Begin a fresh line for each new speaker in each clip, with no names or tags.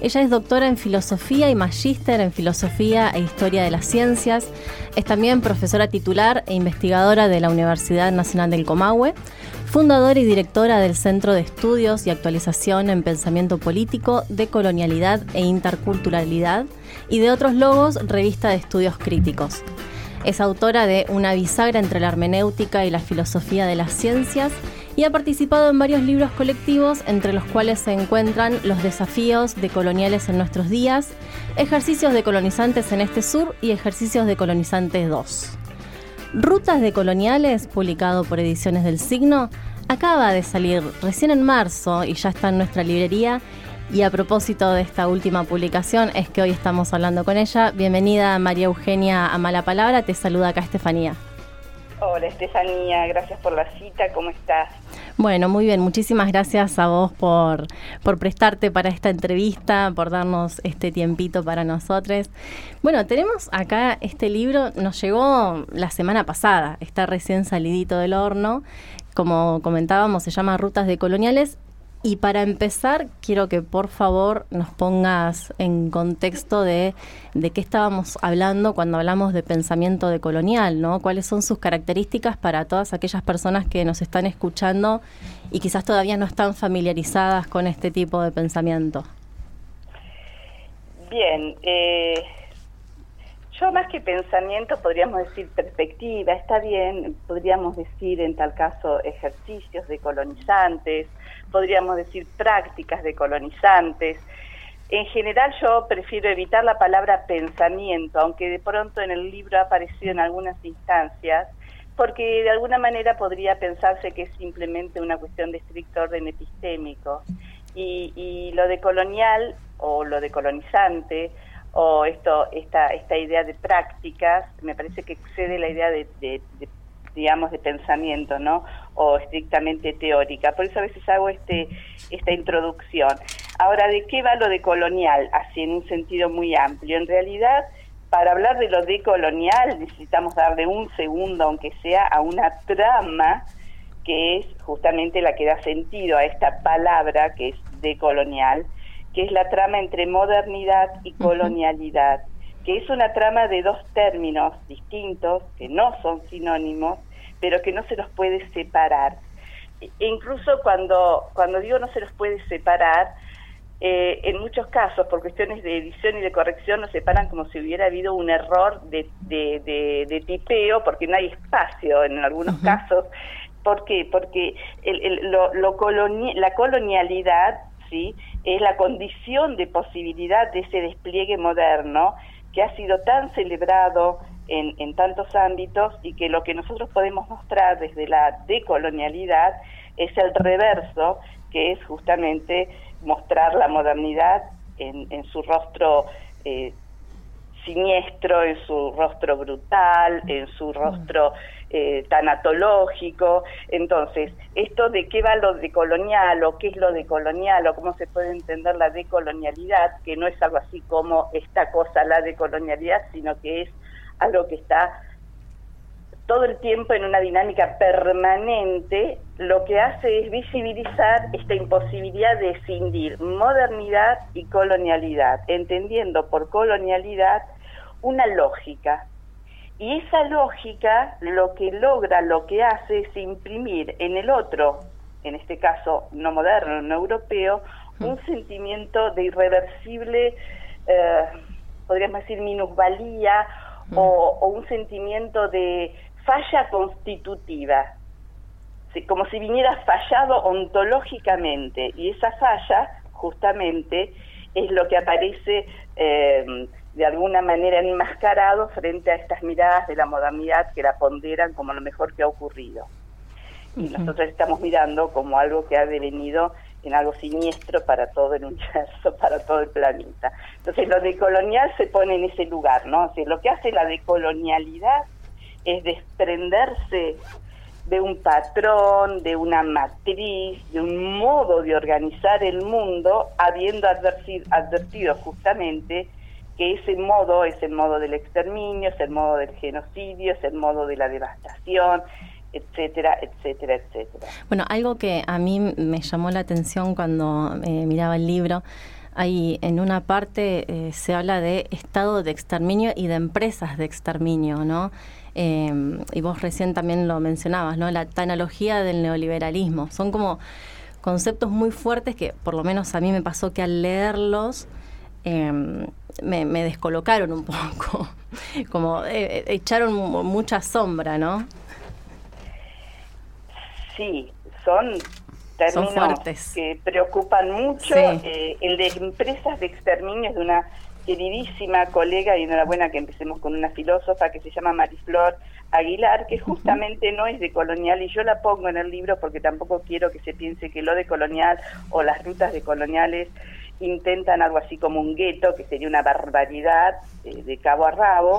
Ella es doctora en filosofía y magíster en filosofía e historia de las ciencias. Es también profesora titular e investigadora de la Universidad Nacional del Comahue, fundadora y directora del Centro de Estudios y Actualización en Pensamiento Político, de Colonialidad e Interculturalidad y de otros logos, revista de estudios críticos. Es autora de Una bisagra entre la hermenéutica y la filosofía de las ciencias y ha participado en varios libros colectivos, entre los cuales se encuentran Los desafíos de coloniales en nuestros días, Ejercicios de colonizantes en este sur y Ejercicios de colonizantes 2. Rutas de coloniales, publicado por Ediciones del Signo, acaba de salir recién en marzo y ya está en nuestra librería. Y a propósito de esta última publicación, es que hoy estamos hablando con ella. Bienvenida María Eugenia a Mala Palabra, te saluda acá Estefanía.
Hola Estefanía, gracias por la cita, ¿cómo estás?
Bueno, muy bien, muchísimas gracias a vos por, por prestarte para esta entrevista, por darnos este tiempito para nosotros. Bueno, tenemos acá este libro, nos llegó la semana pasada, está recién salidito del horno, como comentábamos, se llama Rutas de Coloniales y para empezar, quiero que por favor nos pongas en contexto de, de qué estábamos hablando cuando hablamos de pensamiento decolonial, ¿no? ¿Cuáles son sus características para todas aquellas personas que nos están escuchando y quizás todavía no están familiarizadas con este tipo de pensamiento?
Bien, eh, yo más que pensamiento podríamos decir perspectiva, está bien, podríamos decir en tal caso ejercicios de colonizantes, podríamos decir prácticas de colonizantes. En general yo prefiero evitar la palabra pensamiento, aunque de pronto en el libro ha aparecido en algunas instancias, porque de alguna manera podría pensarse que es simplemente una cuestión de estricto orden epistémico. Y, y lo de colonial o lo de colonizante o esto, esta, esta idea de prácticas, me parece que excede la idea de, digamos, de pensamiento, ¿no? O estrictamente teórica. Por eso a veces hago este, esta introducción. Ahora, ¿de qué va lo de colonial? Así en un sentido muy amplio. En realidad, para hablar de lo de colonial necesitamos darle un segundo, aunque sea, a una trama que es justamente la que da sentido a esta palabra que es decolonial, que es la trama entre modernidad y colonialidad, que es una trama de dos términos distintos, que no son sinónimos, pero que no se los puede separar. E incluso cuando, cuando digo no se los puede separar, eh, en muchos casos, por cuestiones de edición y de corrección, nos separan como si hubiera habido un error de, de, tipeo, porque no hay espacio en algunos casos. ¿Por qué? Porque el, lo, la colonialidad ¿sí? es la condición de posibilidad de ese despliegue moderno que ha sido tan celebrado en, en, tantos ámbitos y que lo que nosotros podemos mostrar desde la decolonialidad es el reverso, que es justamente mostrar la modernidad en, en su rostro eh, siniestro, en su rostro brutal, en su rostro eh, tanatológico. Entonces, esto de qué va lo decolonial o qué es lo decolonial o cómo se puede entender la decolonialidad, que no es algo así como esta cosa, la decolonialidad, sino que es algo que está todo el tiempo en una dinámica permanente, lo que hace es visibilizar esta imposibilidad de escindir modernidad y colonialidad, entendiendo por colonialidad una lógica, y esa lógica lo que logra, lo que hace es imprimir en el otro, en este caso no moderno, no europeo, un sentimiento de irreversible, eh, podríamos decir, minusvalía mm. o, un sentimiento de falla constitutiva, como si viniera fallado ontológicamente. Y esa falla, justamente, es lo que aparece eh, de alguna manera enmascarado frente a estas miradas de la modernidad que la ponderan como lo mejor que ha ocurrido. Y nosotros estamos mirando como algo que ha devenido en algo siniestro para todo el universo, para todo el planeta. Entonces lo decolonial se pone en ese lugar, ¿no? O lo que hace la decolonialidad es desprenderse de un patrón, de una matriz, de un modo de organizar el mundo, habiendo advertido justamente que ese modo es el modo del exterminio, es el modo del genocidio, es el modo de la devastación, etcétera, etcétera, etcétera.
Bueno, algo que a mí me llamó la atención cuando eh, miraba el libro, Ahí en una parte eh, se habla de estado de exterminio y de empresas de exterminio, ¿no? Em, y vos recién también lo mencionabas, ¿no? La analogía del neoliberalismo. Son como conceptos muy fuertes que por lo menos a mí me pasó que al leerlos em, me, descolocaron un poco, como eh, echaron mucha sombra, ¿no?
Sí, son términos que preocupan mucho. Eh, el de empresas de exterminio es de una queridísima colega y enhorabuena que empecemos con una filósofa que se llama Mariflor Aguilar, que justamente no es de colonial y yo la pongo en el libro porque tampoco quiero que se piense que lo de colonial o las rutas de coloniales intentan algo así como un gueto, que sería una barbaridad eh, de cabo a rabo.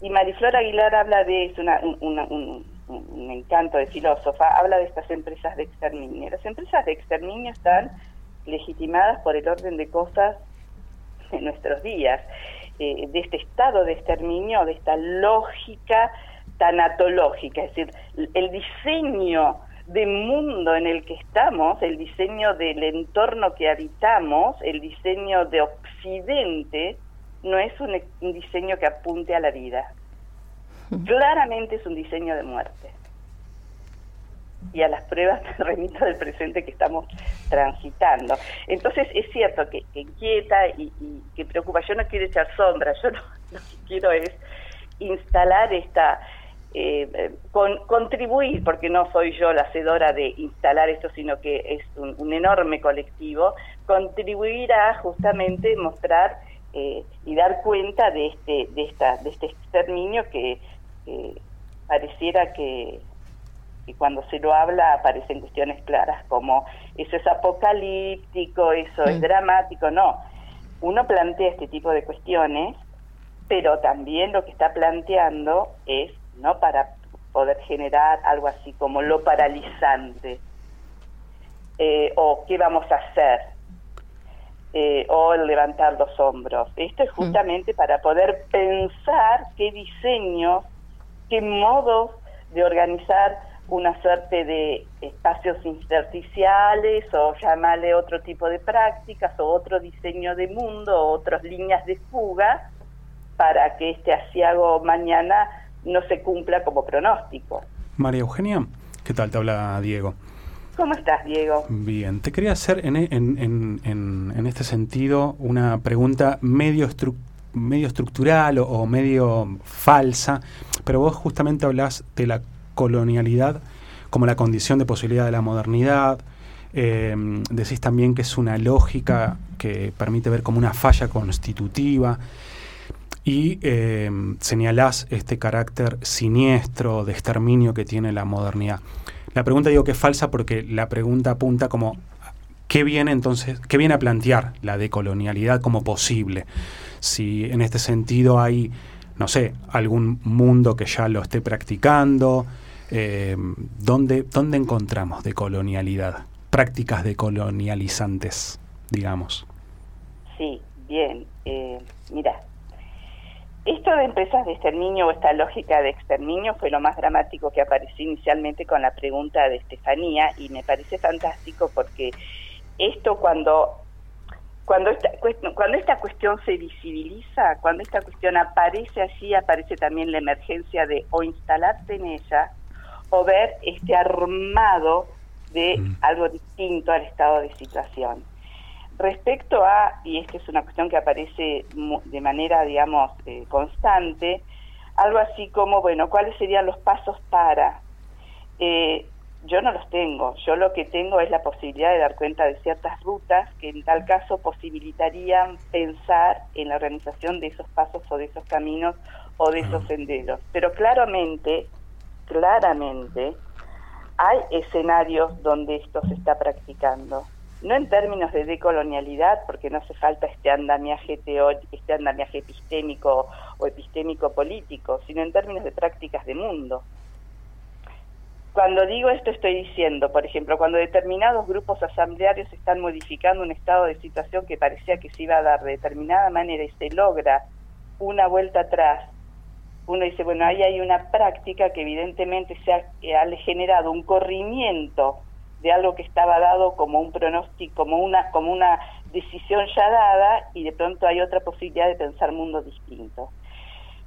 Y Mariflor Aguilar habla de, es una, un, un encanto de filósofa, habla de estas empresas de exterminio. Las empresas de exterminio están legitimadas por el orden de cosas de nuestros días, eh, de este estado de exterminio, de esta lógica tanatológica, es decir, el diseño de mundo en el que estamos, el diseño del entorno que habitamos, el diseño de Occidente, no es un diseño que apunte a la vida claramente es un diseño de muerte. Y a las pruebas me remito del presente que estamos transitando. Entonces es cierto que, inquieta y, que preocupa. Yo no quiero echar sombra, yo lo que quiero es instalar esta, eh, con, contribuir, porque no soy yo la hacedora de instalar esto, sino que es un enorme colectivo, contribuir a justamente mostrar eh, y dar cuenta de este, de, esta, de este exterminio que pareciera que, cuando se lo habla aparecen cuestiones claras como eso es apocalíptico, eso es mm. dramático, no. Uno plantea este tipo de cuestiones, pero también lo que está planteando es, ¿no? Para poder generar algo así como lo paralizante, eh, o qué vamos a hacer, eh, o el levantar los hombros. Esto es mm. justamente para poder pensar qué diseños qué modos de organizar una suerte de espacios intersticiales o llamarle otro tipo de prácticas o otro diseño de mundo o otras líneas de fuga para que este asiago mañana no se cumpla como pronóstico.
María Eugenia, ¿qué tal? Te habla Diego.
¿Cómo estás, Diego?
Bien, te quería hacer en, en, en, en este sentido una pregunta medio estructural medio estructural o, medio falsa, pero vos justamente hablas de la colonialidad como la condición de posibilidad de la modernidad. Em, decís también que es una lógica que permite ver como una falla constitutiva y eh, señalás este carácter siniestro de exterminio que tiene la modernidad. La pregunta digo que es falsa porque la pregunta apunta como ¿qué viene entonces, qué viene a plantear la decolonialidad como posible? si en este sentido hay, no sé, algún mundo que ya lo esté practicando, eh, ¿dónde, ¿dónde encontramos decolonialidad? Prácticas decolonializantes, digamos.
Sí, bien. Eh, mira, esto de empresas de exterminio o esta lógica de exterminio fue lo más dramático que apareció inicialmente con la pregunta de Estefanía y me parece fantástico porque esto cuando cuando esta, cuando esta cuestión se visibiliza, cuando esta cuestión aparece allí, aparece también la emergencia de o instalarte en ella o ver este armado de mm. algo distinto al estado de situación. Respecto a, y esta es una cuestión que aparece de manera, digamos, eh, constante, algo así como, bueno, ¿cuáles serían los pasos para? Eh, yo no los tengo, yo lo que tengo es la posibilidad de dar cuenta de ciertas rutas que en tal caso posibilitarían pensar en la organización de esos pasos o de esos caminos o de esos senderos. Pero claramente, claramente, hay escenarios donde esto se está practicando. No en términos de decolonialidad, porque no hace falta este andamiaje teórico, este andamiaje epistémico o epistémico político, sino en términos de prácticas de mundo. Cuando digo esto estoy diciendo, por ejemplo, cuando determinados grupos asamblearios están modificando un estado de situación que parecía que se iba a dar de determinada manera y se logra una vuelta atrás, uno dice, bueno, ahí hay una práctica que evidentemente se ha, generado un corrimiento de algo que estaba dado como un pronóstico, como una, como una decisión ya dada y de pronto hay otra posibilidad de pensar mundos distintos.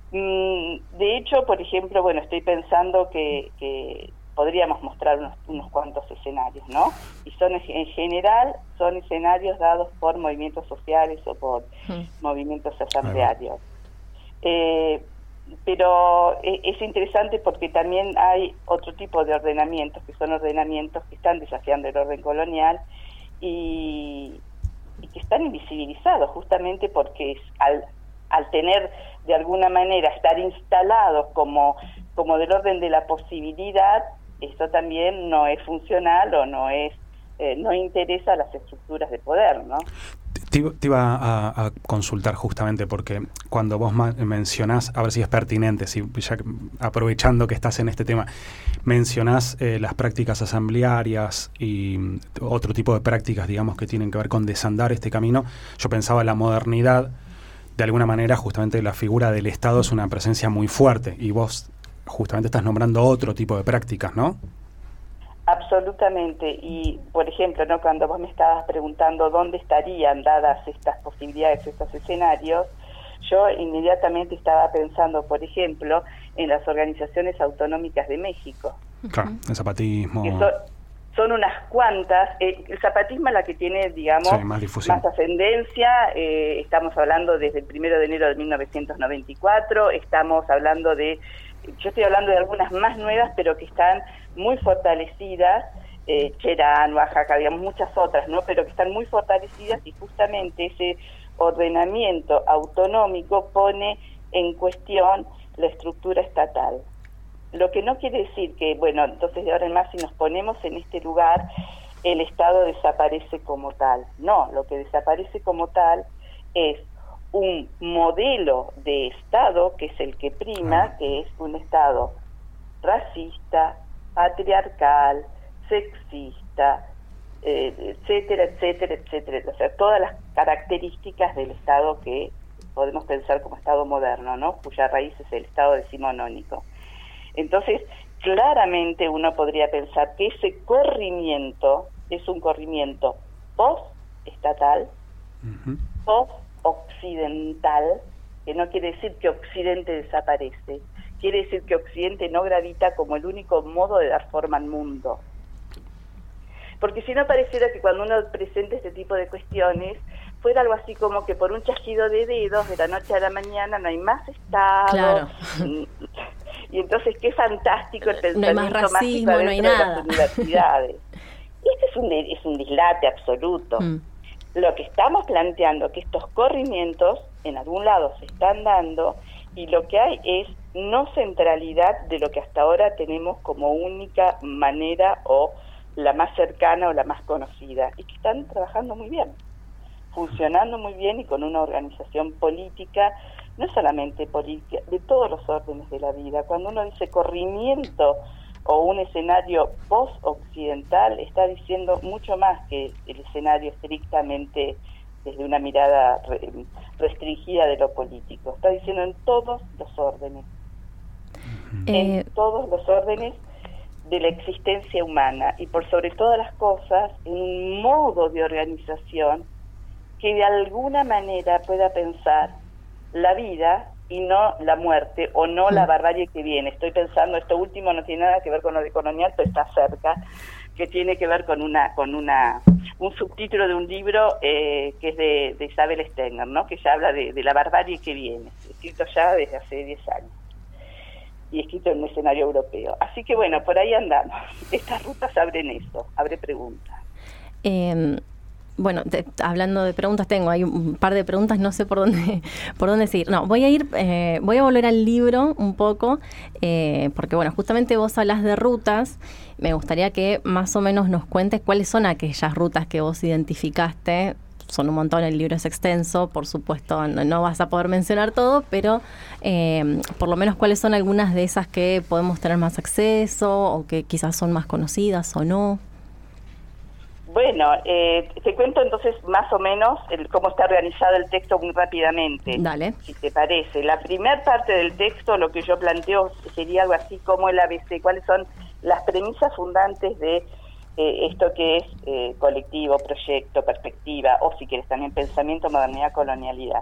Mm, de hecho, por ejemplo, bueno, estoy pensando que podríamos mostrar unos, unos, cuantos escenarios, ¿no? Y son en general son escenarios dados por movimientos sociales o por hmm. movimientos asamblearios. Eh, pero e, es interesante porque también hay otro tipo de ordenamientos, que son ordenamientos que están desafiando el orden colonial y, que están invisibilizados justamente porque al, al tener de alguna manera estar instalados como, como del orden de la posibilidad, eso también no es funcional o no es eh, no interesa a las estructuras de poder, ¿no?
Te, iba a, consultar justamente porque cuando vos mencionás, a ver si es pertinente, si ya aprovechando que estás en este tema, mencionás eh, las prácticas asamblearias y otro tipo de prácticas, digamos, que tienen que ver con desandar este camino, yo pensaba en la modernidad, de alguna manera justamente la figura del Estado es una presencia muy fuerte y vos justamente estás nombrando otro tipo de prácticas, ¿no?
Absolutamente. Y, por ejemplo, ¿no? cuando vos me estabas preguntando dónde estarían dadas estas posibilidades, estos escenarios, yo inmediatamente estaba pensando, por ejemplo, en las organizaciones autonómicas de México.
Claro, el zapatismo.
Son, unas cuantas. Eh, el zapatismo es la que tiene, digamos, más, ascendencia. Eh, estamos hablando desde el primero de enero de 1994. Estamos hablando de yo estoy hablando de algunas más nuevas, pero que están muy fortalecidas, eh, Cherán, Oaxaca, digamos muchas otras, ¿no? Pero que están muy fortalecidas y justamente ese ordenamiento autonómico pone en cuestión la estructura estatal. Lo que no quiere decir que, bueno, entonces de ahora en más si nos ponemos en este lugar, el Estado desaparece como tal. No, lo que desaparece como tal es un modelo de Estado que es el que prima, que es un Estado racista, patriarcal, sexista, eh, etcétera, etcétera, etcétera. O sea, todas las características del Estado que podemos pensar como Estado moderno, ¿no? Cuya raíz es el Estado decimonónico. Entonces, claramente uno podría pensar que ese corrimiento es un corrimiento post-estatal, post occidental, que no quiere decir que Occidente desaparece, quiere decir que Occidente no gravita como el único modo de dar forma al mundo. Porque si no pareciera que cuando uno presenta este tipo de cuestiones, fuera algo así como que por un chasquido de dedos de la noche a la mañana no hay más Estado. Y entonces qué fantástico el pensamiento
no hay más racismo, no hay nada.
de las universidades. este es un, es un dislate absoluto. Mm. Lo que estamos planteando que estos corrimientos en algún lado se están dando y lo que hay es no centralidad de lo que hasta ahora tenemos como única manera o la más cercana o la más conocida y que están trabajando muy bien, funcionando muy bien y con una organización política, no solamente política, de todos los órdenes de la vida. Cuando uno dice corrimiento o un escenario post-occidental está diciendo mucho más que el escenario estrictamente desde una mirada restringida de lo político. Está diciendo en todos los órdenes, en eh, todos los órdenes de la existencia humana y por sobre todas las cosas en un modo de organización que de alguna manera pueda pensar la vida y no la muerte o no la barbarie que viene. Estoy pensando, esto último no tiene nada que ver con lo de colonial, pero está cerca, que tiene que ver con una con una un subtítulo de un libro eh, que es de, Isabel Stenger, ¿no? que ya habla de, la barbarie que viene, escrito ya desde hace 10 años y escrito en un escenario europeo. Así que bueno, por ahí andamos. Estas rutas abren eso, abre preguntas.
Eh, bueno, hablando de preguntas, tengo hay un par de preguntas, no sé por dónde por dónde seguir. No, voy a ir, eh, voy a volver al libro un poco, eh, porque bueno, justamente vos hablas de rutas. Me gustaría que más o menos nos cuentes cuáles son aquellas rutas que vos identificaste. Son un montón, el libro es extenso, por supuesto no, vas a poder mencionar todo, pero eh, por lo menos cuáles son algunas de esas que podemos tener más acceso o que quizás son más conocidas o no.
Bueno, eh, te cuento entonces más o menos cómo está organizado el texto muy rápidamente.
Dale.
Si te parece. La primera parte del texto, lo que yo planteo sería algo así como el ABC, cuáles son las premisas fundantes de eh, esto que es eh, colectivo, proyecto, perspectiva, o si quieres también pensamiento, modernidad, colonialidad.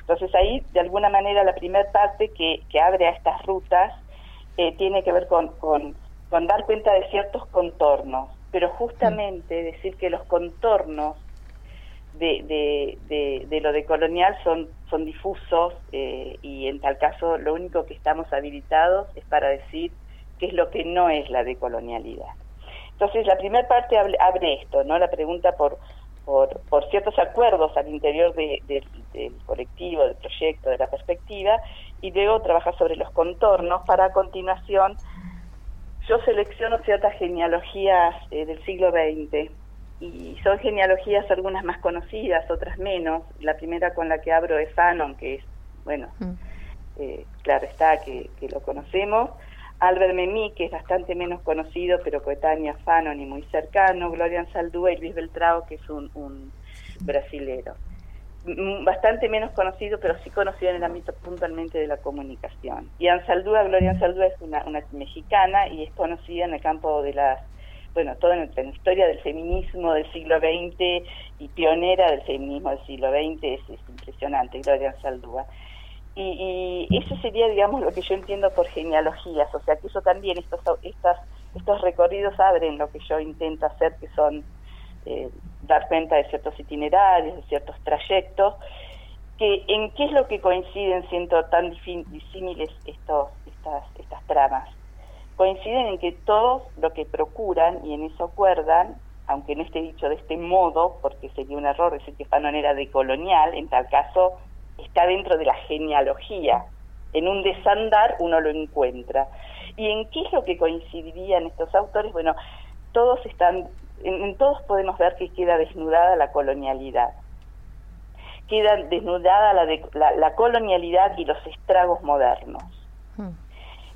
Entonces ahí, de alguna manera, la primera parte que, que, abre a estas rutas eh, tiene que ver con, con, con dar cuenta de ciertos contornos, pero justamente decir que los contornos de, de, de, lo de colonial son, son difusos eh, y en tal caso lo único que estamos habilitados es para decir qué es lo que no es la decolonialidad. Entonces la primera parte abre, esto, ¿no? La pregunta por, por, por ciertos acuerdos al interior del colectivo, del proyecto, de la perspectiva, y luego trabaja sobre los contornos para a continuación yo selecciono ciertas genealogías eh, del siglo XX y son genealogías algunas más conocidas, otras menos. La primera con la que abro es Fanon, que es, bueno, mm. eh, claro está que, lo conocemos. Albert Memí, que es bastante menos conocido, pero coetáneo a Fanon y muy cercano. Gloria Saldúa y Luis Beltrao, que es un, un brasilero. Bastante menos conocido, pero sí conocido en el ámbito puntualmente de la comunicación. Y Ansaldúa, Gloria Ansaldúa es una, una mexicana y es conocida en el campo de las bueno, toda nuestra historia del feminismo del siglo XX y pionera del feminismo del siglo XX es, impresionante, Gloria Saldúa. Y, y, eso sería, digamos, lo que yo entiendo por genealogías, o sea, que eso también, estos, estas, estos recorridos abren lo que yo intento hacer, que son eh, dar cuenta de ciertos itinerarios, de ciertos trayectos, que en qué es lo que coinciden siendo tan disímiles estos, estas, estas tramas coinciden en que todos lo que procuran, y en eso acuerdan, aunque no esté dicho de este modo, porque sería un error decir que Fanon era decolonial, en tal caso está dentro de la genealogía. En un desandar uno lo encuentra. ¿Y en qué es lo que coincidirían estos autores? Bueno, todos están, en, todos podemos ver que queda desnudada la colonialidad. Queda desnudada la, la colonialidad y los estragos modernos. Hmm.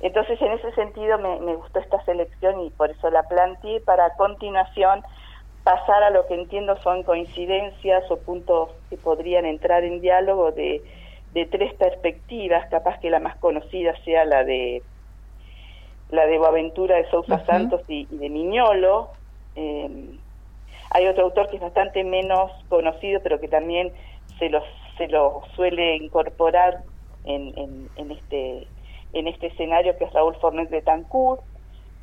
Entonces, en ese sentido me, gustó esta selección y por eso la planteé para a continuación pasar a lo que entiendo son coincidencias o puntos que podrían entrar en diálogo de, tres perspectivas, capaz que la más conocida sea la de la de Boaventura de Sousa Santos y, de Miñolo. Eh, hay otro autor que es bastante menos conocido, pero que también se lo, se lo suele incorporar en, en, en este en este escenario que es Raúl Fornet de Tancur,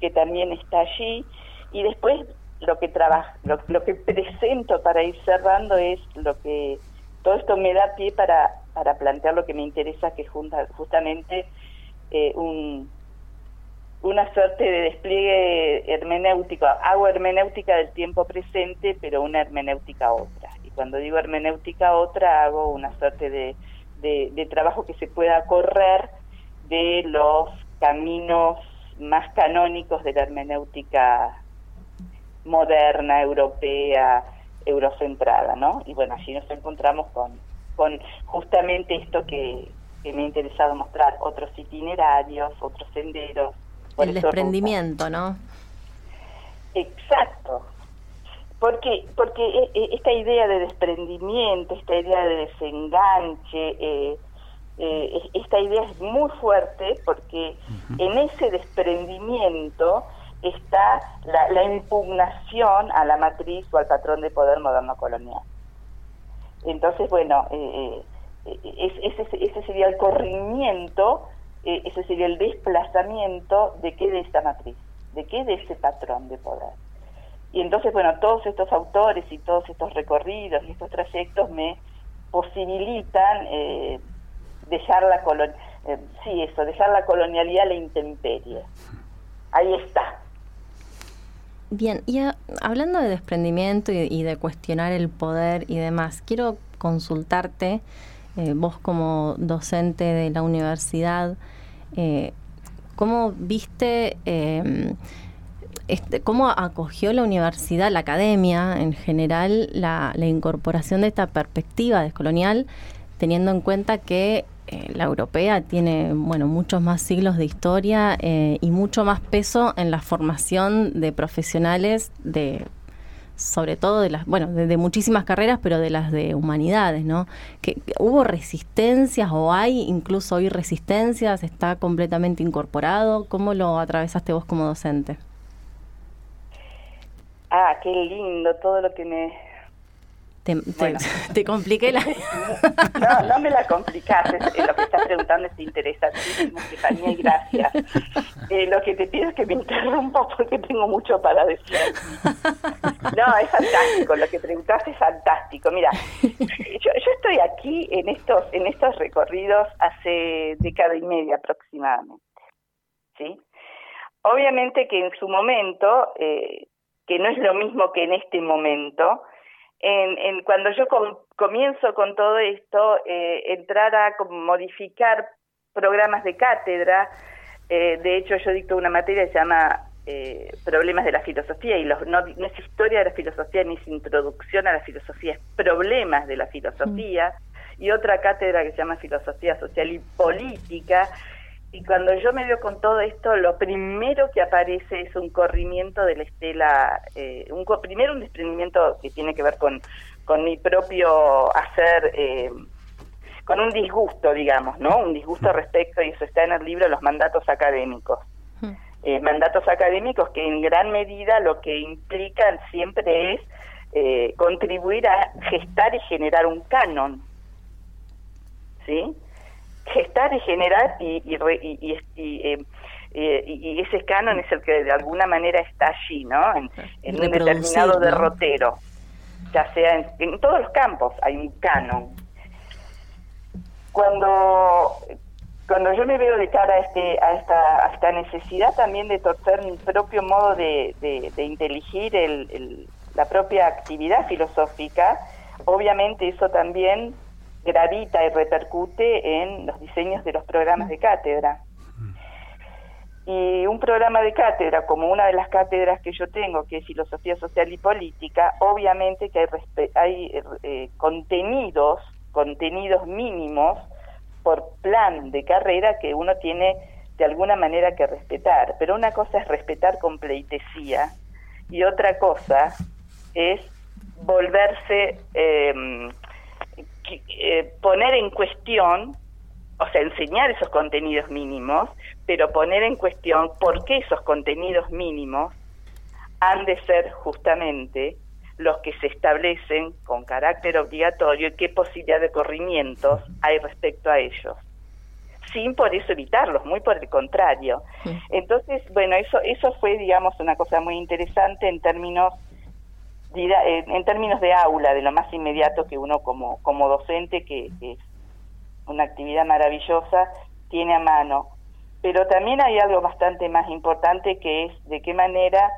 que también está allí, y después lo que trabaja, lo, que presento para ir cerrando es lo que todo esto me da pie para, para plantear lo que me interesa, que es justamente eh, un, una suerte de despliegue hermenéutico. Hago hermenéutica del tiempo presente, pero una hermenéutica otra. Y cuando digo hermenéutica otra, hago una suerte de, de trabajo que se pueda correr de los caminos más canónicos de la hermenéutica moderna, europea, eurocentrada, ¿no? Y bueno, allí nos encontramos con, con justamente esto que, me ha interesado mostrar, otros itinerarios, otros senderos.
El desprendimiento, ¿no?
Exacto. Porque, porque eh, eh, esta idea de desprendimiento, esta idea de desenganche, eh, eh, esta idea es muy fuerte porque en ese desprendimiento está la, impugnación a la matriz o al patrón de poder moderno colonial. Entonces, bueno, eh, eh, ese, sería el corrimiento, ese sería el desplazamiento de qué de esta matriz, de qué de ese patrón de poder. Y entonces, bueno, todos estos autores y todos estos recorridos y estos trayectos me posibilitan dejar la colon eh, sí, eso, dejar la colonialidad a la intemperie. Ahí está.
Bien, y hablando de desprendimiento y, de cuestionar el poder y demás, quiero consultarte, eh, vos como docente de la universidad, eh, ¿cómo viste, em, este, cómo acogió la universidad, la academia en general, la, la incorporación de esta perspectiva descolonial, teniendo en cuenta que eh, la europea tiene bueno muchos más siglos de historia y mucho más peso en la formación de profesionales de sobre todo de las bueno de, muchísimas carreras pero de las de humanidades no que, hubo resistencias o hay incluso hoy resistencias está completamente incorporado. Cómo lo atravesaste vos como docente
Ah, qué lindo todo lo que me
te, te, compliqué la...
no, no me la complicaste. Lo que estás preguntando es interesantísimo, Estefanía, y gracias. Eh, lo que te pido es que me interrumpa porque tengo mucho para decir. No, es fantástico. Lo que preguntaste es fantástico. Mira, yo, yo estoy aquí en estos, en estos recorridos hace década y media aproximadamente. ¿Sí? Obviamente que en su momento, eh, que no es lo mismo que en este momento, en, cuando yo comienzo con todo esto, eh, entrar a modificar programas de cátedra, eh, de hecho yo dicto una materia que se llama eh, Problemas de la Filosofía, y los, no, es historia de la filosofía ni es introducción a la filosofía, es problemas de la filosofía, mm. y otra cátedra que se llama Filosofía Social y Política, y cuando yo me veo con todo esto, lo primero que aparece es un corrimiento de la estela, eh, un, primero un desprendimiento que tiene que ver con, con mi propio hacer, eh, con un disgusto, digamos, ¿no? Un disgusto respecto, y eso está en el libro, los mandatos académicos. Eh, mandatos académicos que en gran medida lo que implican siempre es eh, contribuir a gestar y generar un canon, ¿sí?, gestar y generar y, y, y, eh, eh, y, ese canon es el que de alguna manera está allí, ¿no? En, un determinado derrotero, ya sea en, todos los campos hay un canon. Cuando cuando yo me veo de cara a este a esta, a esta necesidad también de torcer mi propio modo de, de, inteligir el, la propia actividad filosófica, obviamente eso también gravita y repercute en los diseños de los programas de cátedra. Y un programa de cátedra, como una de las cátedras que yo tengo, que es Filosofía Social y Política, obviamente que hay, hay eh, contenidos, contenidos mínimos por plan de carrera que uno tiene de alguna manera que respetar. Pero una cosa es respetar con pleitesía y otra cosa es volverse eh, eh, poner en cuestión, o sea, enseñar esos contenidos mínimos, pero poner en cuestión por qué esos contenidos mínimos han de ser justamente los que se establecen con carácter obligatorio y qué posibilidad de corrimientos hay respecto a ellos sin por eso evitarlos, muy por el contrario. Entonces, bueno, eso eso fue, digamos, una cosa muy interesante en términos en términos de aula, de lo más inmediato que uno como, como docente, que, es una actividad maravillosa, tiene a mano. Pero también hay algo bastante más importante que es de qué manera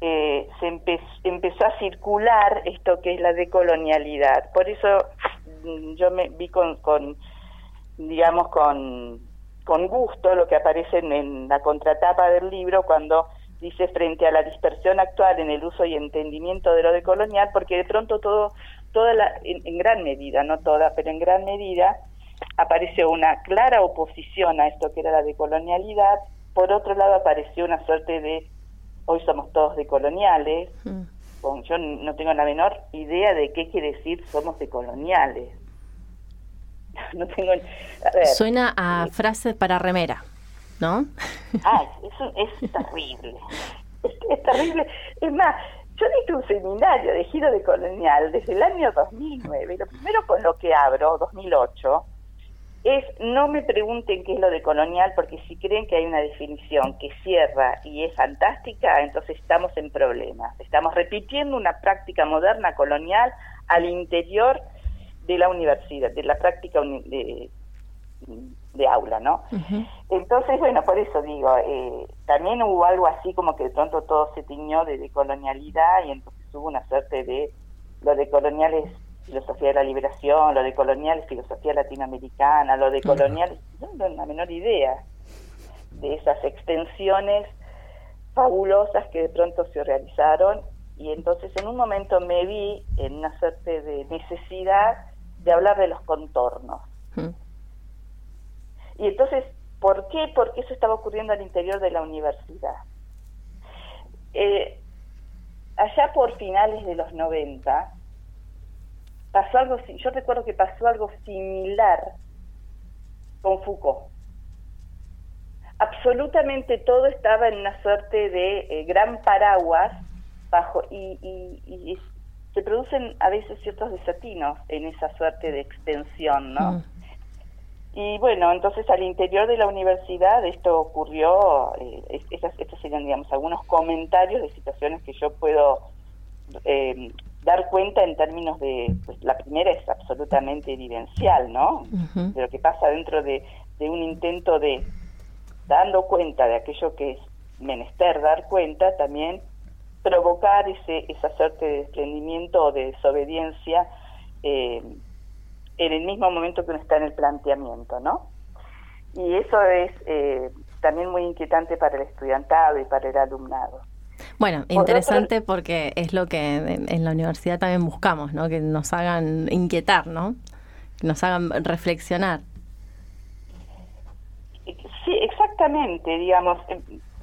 eh, se empezó a circular esto que es la decolonialidad. Por eso mm, yo me vi con, con digamos, con, con gusto lo que aparece en la contratapa del libro cuando dice, frente a la dispersión actual en el uso y entendimiento de lo de colonial, porque de pronto todo, toda la, en, gran medida, no toda, pero en gran medida, apareció una clara oposición a esto que era la decolonialidad, por otro lado apareció una suerte de, hoy somos todos decoloniales, mm. yo no tengo la menor idea de qué quiere decir somos decoloniales. no tengo...
Suena a frase para remera. ¿No?
Ah, eso es terrible. Es, terrible. Es más, yo di un seminario de giro de colonial desde el año 2009. Lo primero con lo que abro, 2008, es no me pregunten qué es lo de colonial, porque si creen que hay una definición que cierra y es fantástica, entonces estamos en problemas. Estamos repitiendo una práctica moderna colonial al interior de la universidad, de la práctica de, de aula, ¿no? Entonces, bueno, por eso digo, eh, también hubo algo así como que de pronto todo se tiñó de, decolonialidad y entonces hubo una suerte de lo de coloniales filosofía de la liberación, lo de coloniales filosofía latinoamericana, lo de coloniales, no tengo la menor idea de esas extensiones fabulosas que de pronto se realizaron y entonces en un momento me vi en una suerte de necesidad de hablar de los contornos. Y entonces, ¿por qué? Porque eso estaba ocurriendo al interior de la universidad. Eh, allá por finales de los 90, pasó algo, yo recuerdo que pasó algo similar con Foucault. Absolutamente todo estaba en una suerte de eh, gran paraguas bajo y, y, se producen a veces ciertos desatinos en esa suerte de extensión, ¿no? Mm. Y bueno, entonces al interior de la universidad esto ocurrió, eh, estos serían, digamos, algunos comentarios de situaciones que yo puedo eh, dar cuenta en términos de, pues la primera es absolutamente vivencial, ¿no? De lo que pasa dentro de, un intento de, dando cuenta de aquello que es menester dar cuenta, también provocar ese, esa suerte de desprendimiento o de desobediencia eh, en el mismo momento que uno está en el planteamiento, ¿no? Y eso es eh, también muy inquietante para el estudiantado y para el alumnado.
Bueno, interesante porque es lo que en, la universidad también buscamos, ¿no? Que nos hagan inquietar, ¿no? Que nos hagan reflexionar.
Sí, exactamente, digamos.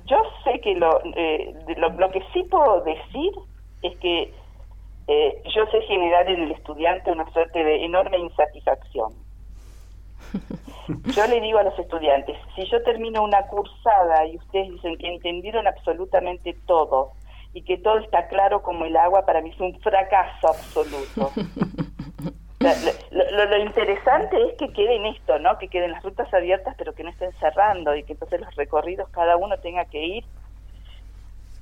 Yo sé que lo, eh, lo, lo, que sí puedo decir es que eh, yo sé generar en el estudiante una suerte de enorme insatisfacción. Yo le digo a los estudiantes, si yo termino una cursada y ustedes dicen que entendieron absolutamente todo y que todo está claro como el agua, para mí es un fracaso absoluto. Lo, lo, interesante es que queden esto, ¿no? Que queden las rutas abiertas, pero que no estén cerrando y que entonces los recorridos cada uno tenga que ir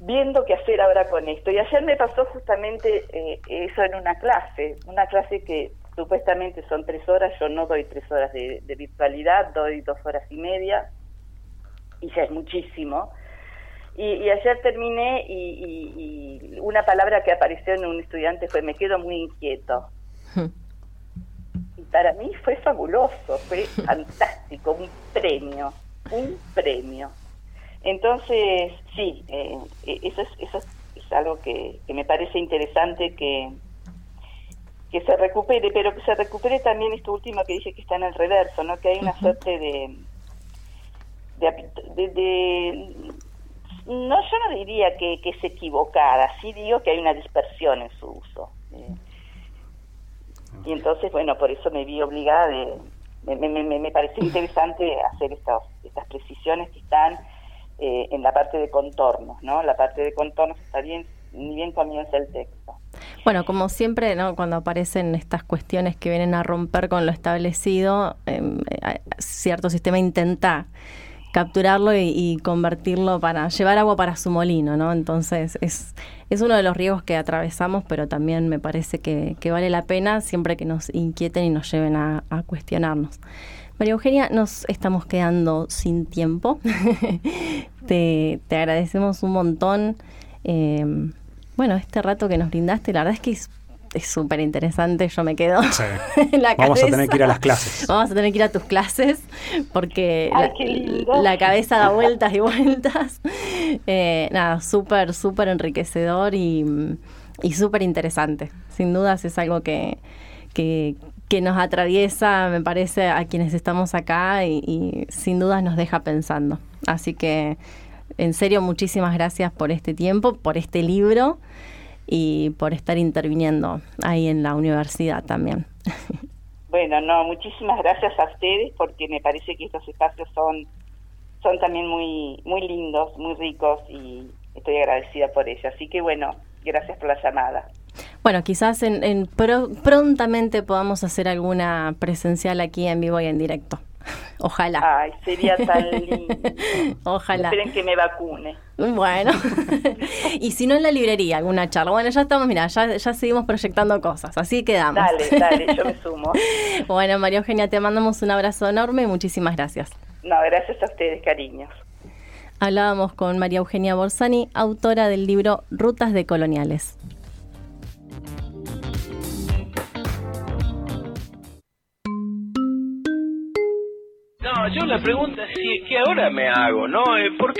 viendo qué hacer ahora con esto. Y ayer me pasó justamente eh, eso en una clase, una clase que supuestamente son tres horas, yo no doy tres horas de, virtualidad, doy dos horas y media, y ya es muchísimo. Y, ayer terminé y, una palabra que apareció en un estudiante fue me quedo muy inquieto. y para mí fue fabuloso, fue fantástico, un premio, un premio. Entonces, sí, eh, eso, es, eso es algo que, me parece interesante que, que se recupere, pero que se recupere también esto último que dije que está en el reverso, ¿no? que hay una suerte de de, no yo no diría que, que es equivocada, sí digo que hay una dispersión en su uso. Eh. y entonces, bueno, por eso me vi obligada de... Me, me, me, me parece interesante hacer estas, estas precisiones que están eh, en la parte de contornos, ¿no? La parte de contornos está bien, bien comienza el texto.
Bueno, como siempre, ¿no? cuando aparecen estas cuestiones que vienen a romper con lo establecido, em, eh, cierto sistema intenta capturarlo y, convertirlo para llevar agua para su molino, ¿no? Entonces es, es uno de los riesgos que atravesamos, pero también me parece que, vale la pena siempre que nos inquieten y nos lleven a cuestionarnos. María Eugenia, nos estamos quedando sin tiempo. te, agradecemos un montón. Eh, bueno, este rato que nos brindaste, la verdad es que es súper interesante, yo me quedo
Vamos a tener que ir a las clases.
Vamos a tener que ir a tus clases porque la, cabeza da vueltas y vueltas. Eh, nada, súper, súper enriquecedor y, y súper interesante. Sin dudas es algo que, que, que nos atraviesa, me parece, a quienes estamos acá y, sin dudas nos deja pensando. Así que, en serio, muchísimas gracias por este tiempo, por este libro y por estar interviniendo ahí en la universidad también.
Bueno, no, muchísimas gracias a ustedes porque me parece que estos espacios son son también muy muy lindos, muy ricos y estoy agradecida por ello. Así que bueno, gracias por la llamada.
Bueno, quizás en, prontamente podamos hacer alguna presencial aquí en vivo y en directo. Ojalá.
Ay, sería tan lindo.
Ojalá.
Esperen que me vacune.
Bueno. y si no en la librería, alguna charla. Bueno, ya estamos, mira, ya, ya seguimos proyectando cosas, así quedamos.
Dale, dale, yo me sumo.
bueno, María Eugenia, te mandamos un abrazo enorme y muchísimas gracias.
No, gracias a ustedes, cariños.
Hablábamos con María Eugenia Borsani, autora del libro Rutas de Coloniales.
Yo la pregunta es que ahora me hago, ¿no? Eh, ¿Por qué